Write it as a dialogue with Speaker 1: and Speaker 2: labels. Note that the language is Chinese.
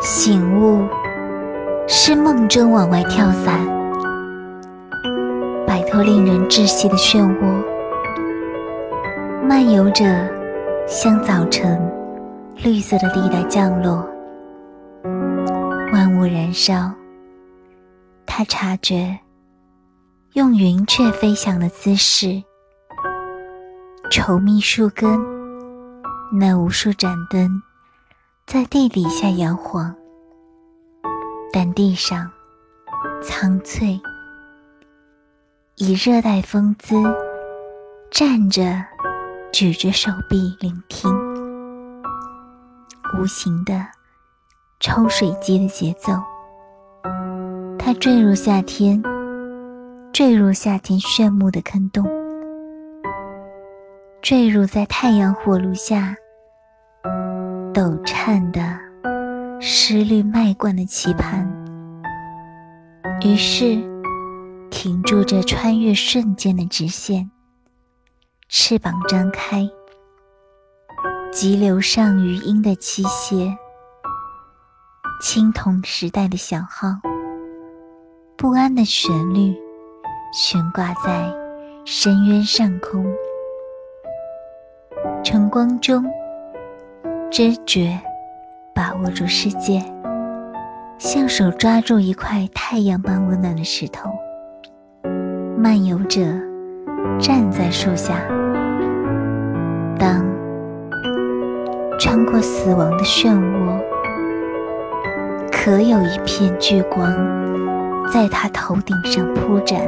Speaker 1: 醒悟是梦中往外跳伞，摆脱令人窒息的漩涡，漫游着像早晨绿色的地带降落，万物燃烧。他察觉，用云雀飞翔的姿势，稠密树根，那无数盏灯。在地底下摇晃，但地上苍翠，以热带风姿站着，举着手臂聆听，无形的抽水机的节奏。它坠入夏天，坠入夏天炫目的坑洞，坠入在太阳火炉下。抖颤的失律麦冠的棋盘，于是停住这穿越瞬间的直线，翅膀张开，急流上余音的机械，青铜时代的小号，不安的旋律悬挂在深渊上空，晨光中。知觉把握住世界，像手抓住一块太阳般温暖的石头。漫游者站在树下，当穿过死亡的漩涡，可有一片聚光在他头顶上铺展。